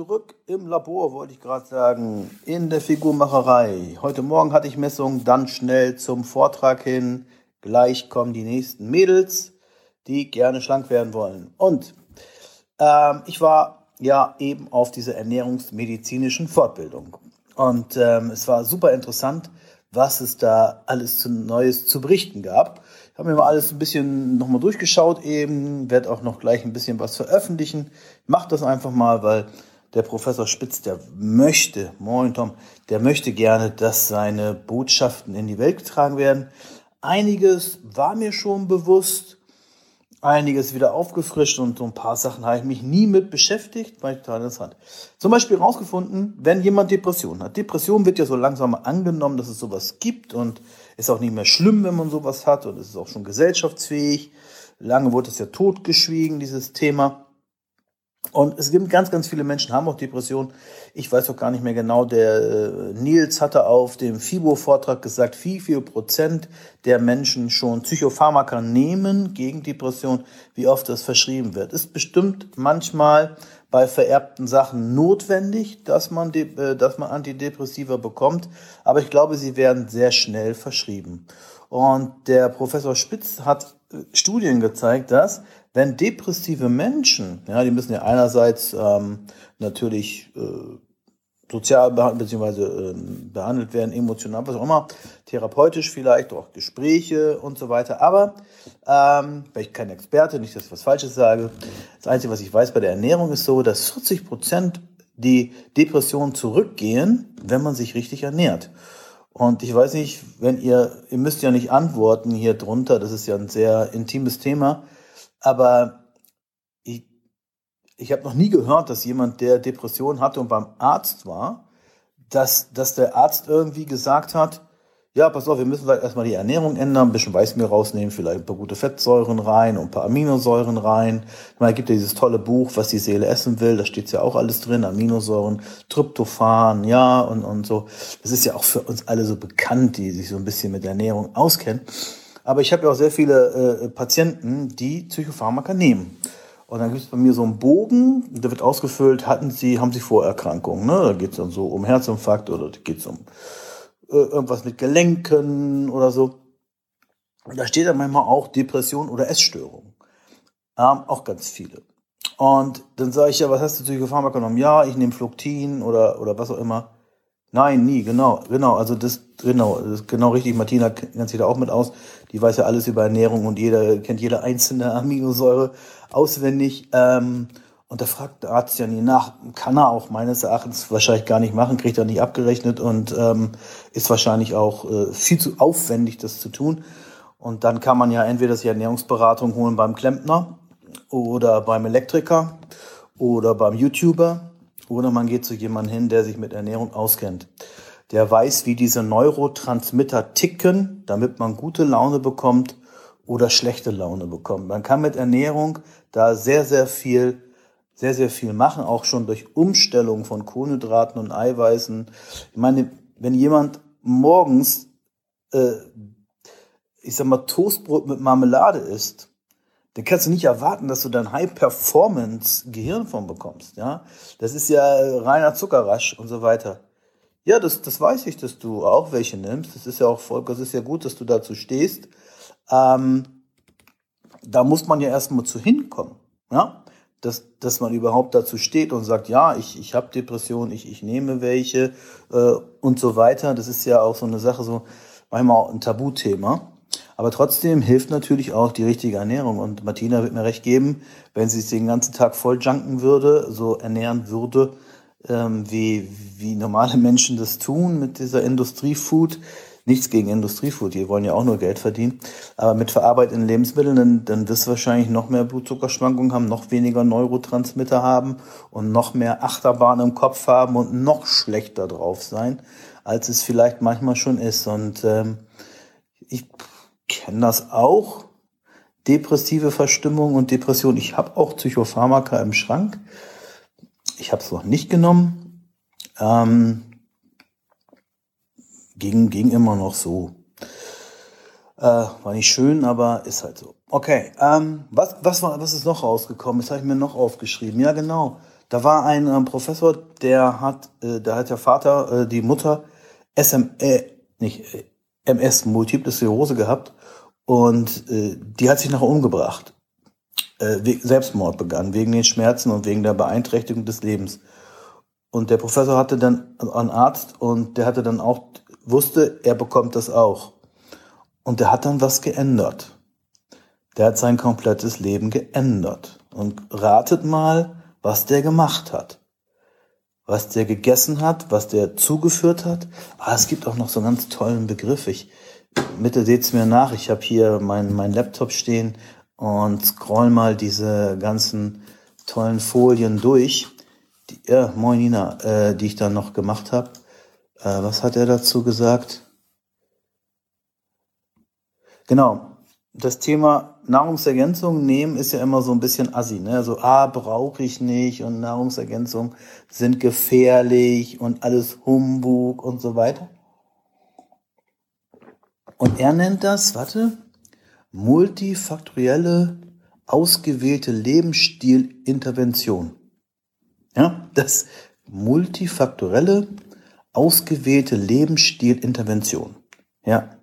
zurück im Labor, wollte ich gerade sagen, in der Figurmacherei. Heute Morgen hatte ich Messung, dann schnell zum Vortrag hin. Gleich kommen die nächsten Mädels, die gerne schlank werden wollen. Und ähm, ich war ja eben auf dieser ernährungsmedizinischen Fortbildung. Und ähm, es war super interessant, was es da alles zu Neues zu berichten gab. Ich habe mir mal alles ein bisschen nochmal durchgeschaut eben, werde auch noch gleich ein bisschen was veröffentlichen. Mach das einfach mal, weil der Professor Spitz, der möchte, moin Tom, der möchte gerne, dass seine Botschaften in die Welt getragen werden. Einiges war mir schon bewusst, einiges wieder aufgefrischt und so ein paar Sachen habe ich mich nie mit beschäftigt, weil ich total interessant. Zum Beispiel herausgefunden, wenn jemand Depression hat. Depression wird ja so langsam angenommen, dass es sowas gibt und ist auch nicht mehr schlimm, wenn man sowas hat und es ist auch schon gesellschaftsfähig. Lange wurde es ja totgeschwiegen, dieses Thema. Und es gibt ganz, ganz viele Menschen, haben auch Depressionen. Ich weiß auch gar nicht mehr genau, der äh, Nils hatte auf dem FIBO-Vortrag gesagt, wie viel Prozent der Menschen schon Psychopharmaka nehmen gegen Depression, wie oft das verschrieben wird. Ist bestimmt manchmal bei vererbten Sachen notwendig, dass man, äh, dass man Antidepressiva bekommt, aber ich glaube, sie werden sehr schnell verschrieben. Und der Professor Spitz hat äh, Studien gezeigt, dass wenn depressive Menschen, ja, die müssen ja einerseits ähm, natürlich äh, sozial behandelt, beziehungsweise äh, behandelt werden, emotional, was auch immer, therapeutisch vielleicht, auch Gespräche und so weiter. Aber, ähm, weil ich kein Experte, nicht, dass ich was Falsches sage, das Einzige, was ich weiß bei der Ernährung ist so, dass 40 Prozent die Depressionen zurückgehen, wenn man sich richtig ernährt. Und ich weiß nicht, wenn ihr, ihr müsst ja nicht antworten hier drunter, das ist ja ein sehr intimes Thema, aber ich, ich habe noch nie gehört, dass jemand, der Depression hatte und beim Arzt war, dass, dass der Arzt irgendwie gesagt hat, ja, pass auf, wir müssen vielleicht erstmal die Ernährung ändern, ein bisschen Weißmehl rausnehmen, vielleicht ein paar gute Fettsäuren rein und ein paar Aminosäuren rein. Es gibt ja dieses tolle Buch, was die Seele essen will, da steht ja auch alles drin, Aminosäuren, Tryptophan, ja, und, und so. Das ist ja auch für uns alle so bekannt, die sich so ein bisschen mit Ernährung auskennen. Aber ich habe ja auch sehr viele äh, Patienten, die Psychopharmaka nehmen. Und dann gibt es bei mir so einen Bogen, der wird ausgefüllt, hatten sie, haben sie Vorerkrankungen. Ne? Da geht es dann so um Herzinfarkt oder geht es um äh, irgendwas mit Gelenken oder so. Und da steht dann manchmal auch Depression oder Essstörung. Ähm, auch ganz viele. Und dann sage ich ja, was hast du Psychopharmaka genommen? Ja, ich nehme Fluktin oder, oder was auch immer. Nein, nie, genau, genau. Also das, genau, das genau richtig. Martina kennt sich da auch mit aus. Die weiß ja alles über Ernährung und jeder kennt jede einzelne Aminosäure auswendig. Ähm, und da fragt der Arzt ja nie nach. Kann er auch meines Erachtens wahrscheinlich gar nicht machen, kriegt er nicht abgerechnet und ähm, ist wahrscheinlich auch äh, viel zu aufwendig, das zu tun. Und dann kann man ja entweder sich Ernährungsberatung holen beim Klempner oder beim Elektriker oder beim YouTuber oder man geht zu jemandem hin, der sich mit Ernährung auskennt. Der weiß, wie diese Neurotransmitter ticken, damit man gute Laune bekommt oder schlechte Laune bekommt. Man kann mit Ernährung da sehr, sehr viel, sehr, sehr viel machen, auch schon durch Umstellung von Kohlenhydraten und Eiweißen. Ich meine, wenn jemand morgens, äh, ich sag mal, Toastbrot mit Marmelade isst, dann kannst du nicht erwarten, dass du dann High-Performance-Gehirn von bekommst. Ja, das ist ja reiner Zuckerrasch und so weiter. Ja, das, das weiß ich, dass du auch welche nimmst. Das ist ja auch voll, das ist ja gut, dass du dazu stehst. Ähm, da muss man ja erstmal zu hinkommen. Ja, dass, dass man überhaupt dazu steht und sagt, ja, ich, ich habe Depressionen, ich, ich nehme welche äh, und so weiter. Das ist ja auch so eine Sache, so manchmal auch ein Tabuthema. Aber trotzdem hilft natürlich auch die richtige Ernährung. Und Martina wird mir recht geben, wenn sie sich den ganzen Tag voll junken würde, so ernähren würde, ähm, wie, wie normale Menschen das tun mit dieser Industriefood. Nichts gegen Industriefood, die wollen ja auch nur Geld verdienen. Aber mit verarbeiteten Lebensmitteln, dann, dann wirst du wahrscheinlich noch mehr Blutzuckerschwankungen haben, noch weniger Neurotransmitter haben und noch mehr Achterbahn im Kopf haben und noch schlechter drauf sein, als es vielleicht manchmal schon ist. Und ähm, ich kenne das auch. Depressive Verstimmung und Depression. Ich habe auch Psychopharmaka im Schrank. Ich habe es noch nicht genommen. Ähm, ging, ging immer noch so. Äh, war nicht schön, aber ist halt so. Okay, ähm, was, was, war, was ist noch rausgekommen? Das habe ich mir noch aufgeschrieben. Ja, genau. Da war ein äh, Professor, der hat, äh, da hat der Vater, äh, die Mutter SM, äh, äh, MS, Multiple Sklerose gehabt und äh, die hat sich nachher umgebracht. Äh, Selbstmord begann, wegen den Schmerzen und wegen der Beeinträchtigung des Lebens. Und der Professor hatte dann einen Arzt und der hatte dann auch, wusste, er bekommt das auch. Und der hat dann was geändert. Der hat sein komplettes Leben geändert. Und ratet mal, was der gemacht hat. Was der gegessen hat, was der zugeführt hat. Ah, es gibt auch noch so einen ganz tollen Begriff. Ich, bitte seht's mir nach. Ich habe hier meinen mein Laptop stehen und scroll mal diese ganzen tollen Folien durch. Die, ja, moin Nina, äh, die ich dann noch gemacht habe. Äh, was hat er dazu gesagt? Genau, das Thema Nahrungsergänzung nehmen ist ja immer so ein bisschen assi, ne? So, ah, brauche ich nicht und Nahrungsergänzung sind gefährlich und alles Humbug und so weiter. Und er nennt das, warte, multifaktorielle ausgewählte Lebensstilintervention. Ja, das multifaktorielle ausgewählte Lebensstilintervention. Ja,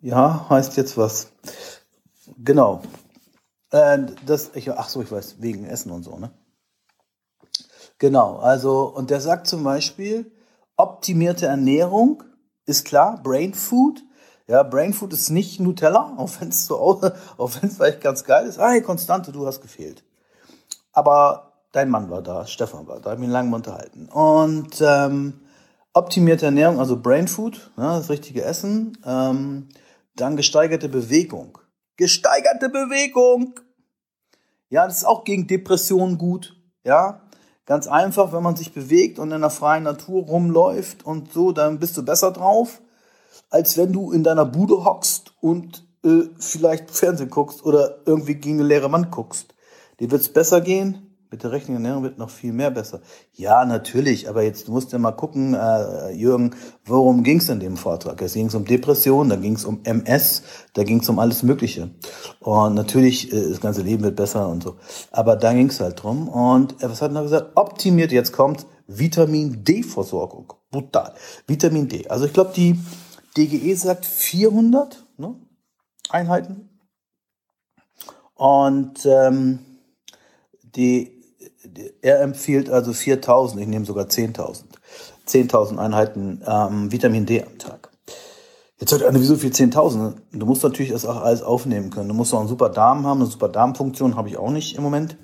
ja, heißt jetzt was. Genau. Äh, das, ich, ach so, ich weiß, wegen Essen und so, ne? Genau, also, und der sagt zum Beispiel, optimierte Ernährung ist klar, Brain Food. Ja, Brain Food ist nicht Nutella, auch wenn es so, vielleicht ganz geil ist. Hey, Konstante, du hast gefehlt. Aber dein Mann war da, Stefan war da, hab ihn lange unterhalten. Und ähm, optimierte Ernährung, also Brain Food, ja, das richtige Essen. Ähm, dann gesteigerte Bewegung. Gesteigerte Bewegung! Ja, das ist auch gegen Depressionen gut. Ja, ganz einfach, wenn man sich bewegt und in der freien Natur rumläuft und so, dann bist du besser drauf, als wenn du in deiner Bude hockst und äh, vielleicht Fernsehen guckst oder irgendwie gegen eine leere Wand guckst. Dir wird es besser gehen, mit der richtigen Ernährung wird noch viel mehr besser. Ja, natürlich, aber jetzt musst du mal gucken, äh, Jürgen, worum ging es in dem Vortrag? Es ging um Depression, da ging es um MS, da ging es um alles Mögliche. Und natürlich, äh, das ganze Leben wird besser und so. Aber da ging es halt drum. Und äh, was hat er gesagt? Optimiert, jetzt kommt Vitamin D-Versorgung. Brutal. Vitamin D. Also ich glaube, die DGE sagt 400 ne, Einheiten. Und ähm, die er empfiehlt also 4000, ich nehme sogar 10.000. 10.000 Einheiten ähm, Vitamin D am Tag. Jetzt sagt einer, wieso viel 10.000? Du musst natürlich das auch alles aufnehmen können. Du musst auch einen super Darm haben, eine super Darmfunktion habe ich auch nicht im Moment.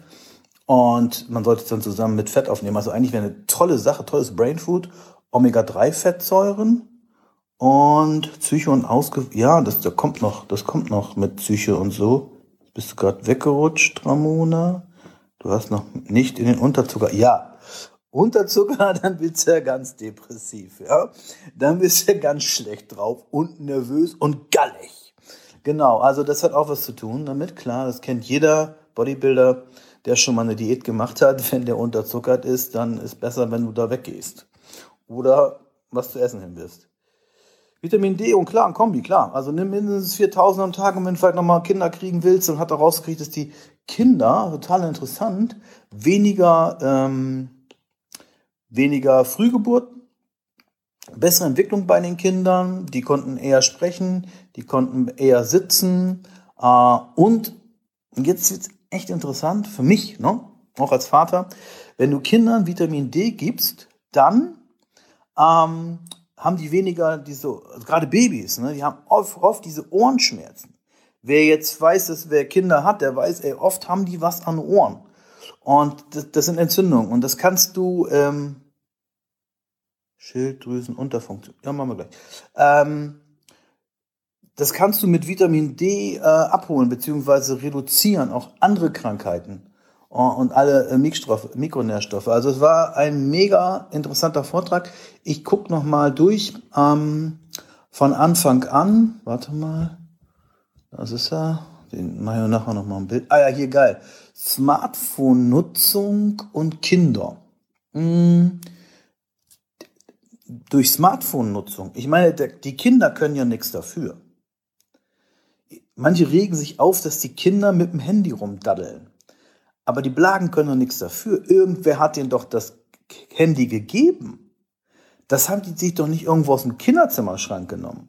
Und man sollte es dann zusammen mit Fett aufnehmen. Also eigentlich wäre eine tolle Sache, tolles Brain Food, Omega-3-Fettsäuren und Psyche und Ausge... Ja, das, das kommt noch, das kommt noch mit Psyche und so. Bist du gerade weggerutscht, Ramona? Du hast noch nicht in den Unterzucker. Ja, Unterzucker, dann bist du ja ganz depressiv, ja. Dann bist du ja ganz schlecht drauf und nervös und gallig. Genau, also das hat auch was zu tun damit, klar, das kennt jeder Bodybuilder, der schon mal eine Diät gemacht hat. Wenn der unterzuckert ist, dann ist besser, wenn du da weggehst. Oder was zu essen hin wirst. Vitamin D und klar, ein Kombi, klar. Also nimm mindestens 4000 am Tag und wenn du vielleicht nochmal Kinder kriegen willst und hat er rausgekriegt, dass die Kinder, total interessant, weniger, ähm, weniger Frühgeburten, bessere Entwicklung bei den Kindern, die konnten eher sprechen, die konnten eher sitzen äh, und jetzt wird's echt interessant für mich, ne? auch als Vater, wenn du Kindern Vitamin D gibst, dann ähm, haben die weniger diese, also gerade Babys, ne, die haben oft, oft diese Ohrenschmerzen. Wer jetzt weiß, dass wer Kinder hat, der weiß, ey, oft haben die was an Ohren. Und das, das sind Entzündungen. Und das kannst du, ähm, Schilddrüsenunterfunktion, ja, machen wir gleich. Ähm, das kannst du mit Vitamin D äh, abholen, beziehungsweise reduzieren, auch andere Krankheiten und alle äh, Mikronährstoffe. Also es war ein mega interessanter Vortrag. Ich gucke noch mal durch ähm, von Anfang an. Warte mal. Das ist ja, den mache ich nachher noch mal ein Bild. Ah ja, hier geil. Smartphone-Nutzung und Kinder. Hm. Durch Smartphone-Nutzung. Ich meine, die Kinder können ja nichts dafür. Manche regen sich auf, dass die Kinder mit dem Handy rumdaddeln. Aber die Blagen können doch nichts dafür. Irgendwer hat ihnen doch das Handy gegeben. Das haben die sich doch nicht irgendwo aus dem Kinderzimmerschrank genommen.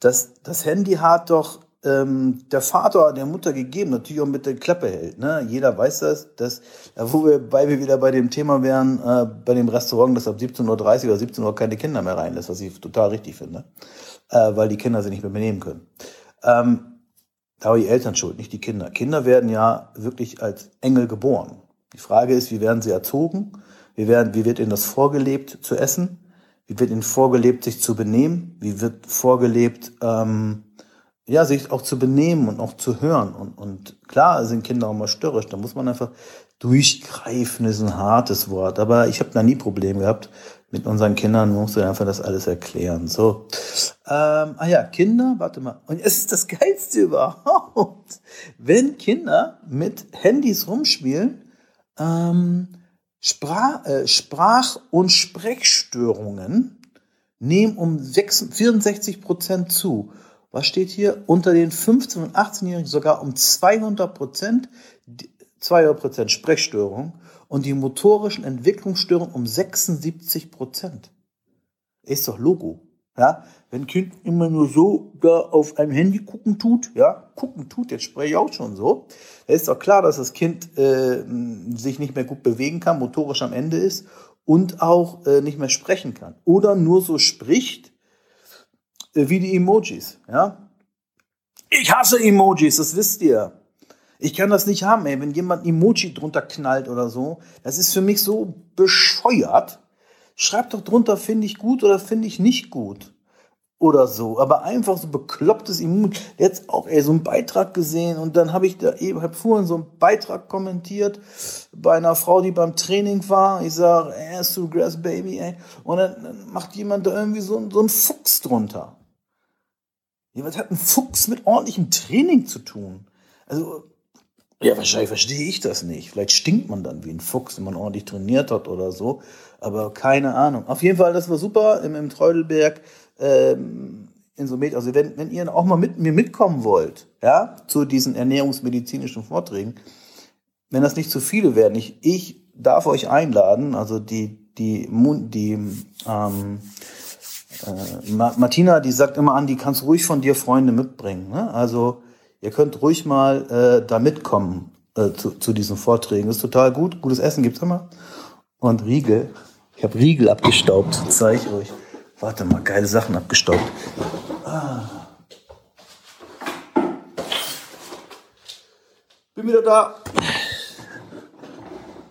Das, das Handy hat doch ähm, der Vater der Mutter gegeben, natürlich auch mit der Klappe hält. Ne? Jeder weiß das, dass, wo wir, weil wir wieder bei dem Thema wären, äh, bei dem Restaurant, das ab 17.30 Uhr oder 17 Uhr keine Kinder mehr reinlässt, was ich total richtig finde, äh, weil die Kinder sie nicht mehr benehmen können. Ähm, da war die Eltern schuld, nicht die Kinder. Kinder werden ja wirklich als Engel geboren. Die Frage ist, wie werden sie erzogen? Wie, werden, wie wird ihnen das vorgelebt zu essen? Wie wird ihnen vorgelebt, sich zu benehmen? Wie wird vorgelebt, ähm, ja, sich auch zu benehmen und auch zu hören. Und, und klar sind Kinder auch mal störrisch, da muss man einfach durchgreifen, ist ein hartes Wort. Aber ich habe da nie Probleme gehabt. Mit unseren Kindern musst du einfach das alles erklären. So. Ähm, ah ja, Kinder, warte mal. Und es ist das Geilste überhaupt. Wenn Kinder mit Handys rumspielen, ähm, Sprach, äh, Sprach- und Sprechstörungen nehmen um 6, 64 Prozent zu was steht hier? Unter den 15- und 18-Jährigen sogar um 200 Prozent, 200 Prozent Sprechstörung und die motorischen Entwicklungsstörungen um 76 Prozent. Ist doch Logo. Ja, wenn Kind immer nur so da auf einem Handy gucken tut, ja, gucken tut, jetzt spreche ich auch schon so, da ist doch klar, dass das Kind äh, sich nicht mehr gut bewegen kann, motorisch am Ende ist und auch äh, nicht mehr sprechen kann. Oder nur so spricht, wie die Emojis, ja. Ich hasse Emojis, das wisst ihr. Ich kann das nicht haben, ey. Wenn jemand ein Emoji drunter knallt oder so, das ist für mich so bescheuert. Schreibt doch drunter, finde ich gut oder finde ich nicht gut. Oder so. Aber einfach so beklopptes Emoji. Jetzt auch, ey, so einen Beitrag gesehen und dann habe ich da eben, hab vorhin so einen Beitrag kommentiert bei einer Frau, die beim Training war. Ich sage, ass to grass, baby, ey. Und dann, dann macht jemand da irgendwie so, so einen Fuchs drunter. Ja, was hat ein Fuchs mit ordentlichem Training zu tun? Also, ja, wahrscheinlich verstehe ich das nicht. Vielleicht stinkt man dann wie ein Fuchs, wenn man ordentlich trainiert hat oder so. Aber keine Ahnung. Auf jeden Fall, das war super im, im Treudelberg. Ähm, in so Med also wenn, wenn ihr auch mal mit mir mitkommen wollt, ja, zu diesen ernährungsmedizinischen Vorträgen, wenn das nicht zu viele werden, ich, ich darf euch einladen, also die, die, die ähm, äh, Martina, die sagt immer an, die kannst ruhig von dir Freunde mitbringen. Ne? Also ihr könnt ruhig mal äh, da mitkommen äh, zu, zu diesen Vorträgen. Ist total gut. Gutes Essen gibt's immer. Und Riegel. Ich habe Riegel abgestaubt, zeige ich euch. Warte mal, geile Sachen abgestaubt. Ah. Bin wieder da.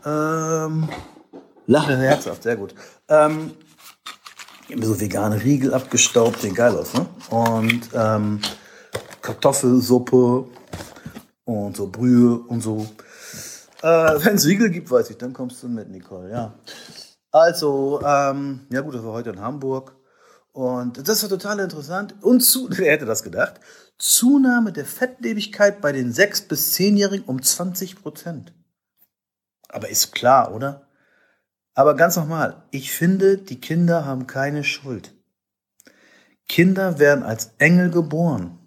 Ähm, lache herzhaft, sehr gut. Ähm, so vegane Riegel abgestaubt, sehen geil aus, ne? Und ähm, Kartoffelsuppe und so Brühe und so. Äh, Wenn es Riegel gibt, weiß ich, dann kommst du mit, Nicole, ja. Also, ähm, ja gut, das war heute in Hamburg. Und das war total interessant. Und zu, wer hätte das gedacht? Zunahme der Fettlebigkeit bei den 6- bis 10-Jährigen um 20 Prozent. Aber ist klar, oder? Aber ganz nochmal, ich finde, die Kinder haben keine Schuld. Kinder werden als Engel geboren.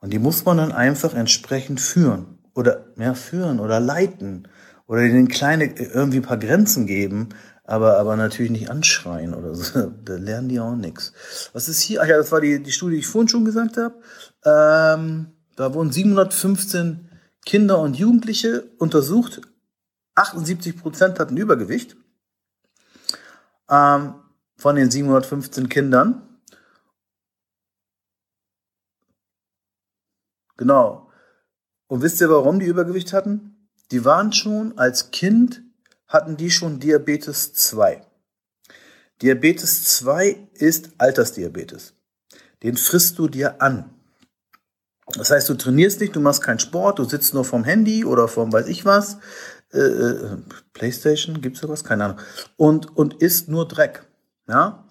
Und die muss man dann einfach entsprechend führen. Oder ja, führen oder leiten. Oder ihnen kleine, irgendwie ein paar Grenzen geben, aber, aber natürlich nicht anschreien oder so. Da lernen die auch nichts. Was ist hier? Ach ja, das war die, die Studie, die ich vorhin schon gesagt habe. Ähm, da wurden 715 Kinder und Jugendliche untersucht 78 Prozent hatten Übergewicht ähm, von den 715 Kindern. Genau. Und wisst ihr, warum die Übergewicht hatten? Die waren schon als Kind, hatten die schon Diabetes 2. Diabetes 2 ist Altersdiabetes. Den frisst du dir an. Das heißt, du trainierst nicht, du machst keinen Sport, du sitzt nur vom Handy oder vom weiß ich was, äh, äh, Playstation, gibt's sowas? Keine Ahnung. Und, und isst nur Dreck. Ja?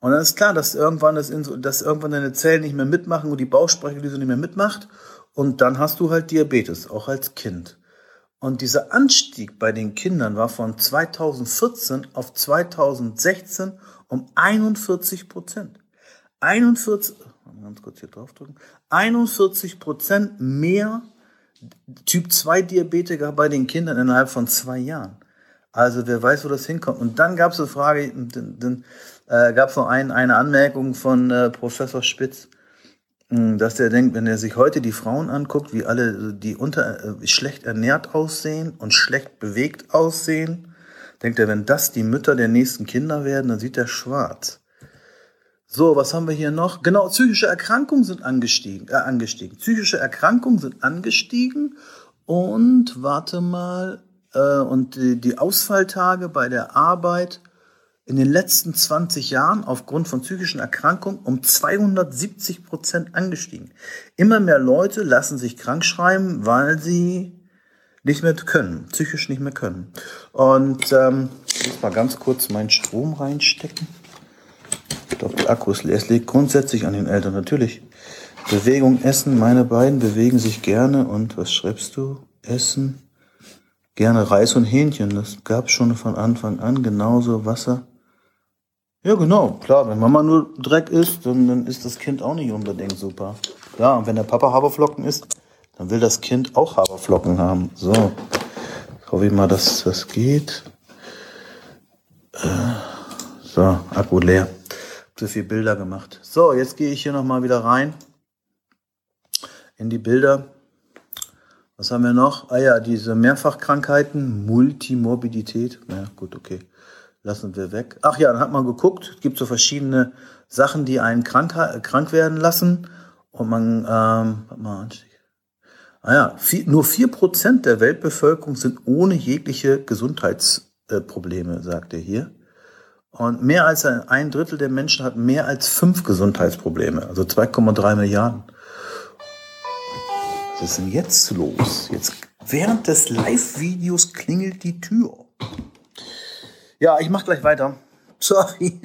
Und dann ist klar, dass irgendwann, das in, dass irgendwann deine Zellen nicht mehr mitmachen und die Bauchspeicheldrüse nicht mehr mitmacht. Und dann hast du halt Diabetes, auch als Kind. Und dieser Anstieg bei den Kindern war von 2014 auf 2016 um 41 Prozent. 41, ganz kurz hier draufdrücken, 41 Prozent mehr Typ 2 Diabetiker bei den Kindern innerhalb von zwei Jahren. Also wer weiß, wo das hinkommt. Und dann gab es eine Frage, dann, dann äh, gab es noch ein, eine Anmerkung von äh, Professor Spitz, mh, hm, dass der denkt, wenn er sich heute die Frauen anguckt, wie alle die unter äh, schlecht ernährt aussehen und schlecht bewegt aussehen, denkt er, wenn das die Mütter der nächsten Kinder werden, dann sieht er schwarz. So, was haben wir hier noch? Genau, psychische Erkrankungen sind angestiegen. Äh, angestiegen. Psychische Erkrankungen sind angestiegen und warte mal, äh, und die, die Ausfalltage bei der Arbeit in den letzten 20 Jahren aufgrund von psychischen Erkrankungen um 270 Prozent angestiegen. Immer mehr Leute lassen sich krank schreiben, weil sie nicht mehr können, psychisch nicht mehr können. Und ähm, ich muss mal ganz kurz meinen Strom reinstecken. Ich glaube, der Akku ist leer. Es liegt grundsätzlich an den Eltern, natürlich. Bewegung, Essen, meine beiden bewegen sich gerne. Und was schreibst du? Essen, gerne Reis und Hähnchen. Das gab es schon von Anfang an. Genauso Wasser. Ja, genau, klar. Wenn Mama nur Dreck isst, dann, dann ist das Kind auch nicht unbedingt super. Ja, und wenn der Papa Haferflocken isst, dann will das Kind auch Haferflocken haben. So, hoffe ich mal, dass das geht. Äh, so, Akku leer. So viel Bilder gemacht. So, jetzt gehe ich hier nochmal wieder rein in die Bilder. Was haben wir noch? Ah ja, diese Mehrfachkrankheiten, Multimorbidität. Ja, gut, okay lassen wir weg. Ach ja, dann hat man geguckt, es gibt so verschiedene Sachen, die einen krank, krank werden lassen. Und man, ähm, warte mal, ah ja, nur vier Prozent der Weltbevölkerung sind ohne jegliche Gesundheitsprobleme, sagt er hier. Und mehr als ein Drittel der Menschen hat mehr als fünf Gesundheitsprobleme, also 2,3 Milliarden. Was ist denn jetzt los? Jetzt während des Live-Videos klingelt die Tür. Ja, ich mach gleich weiter. Sorry.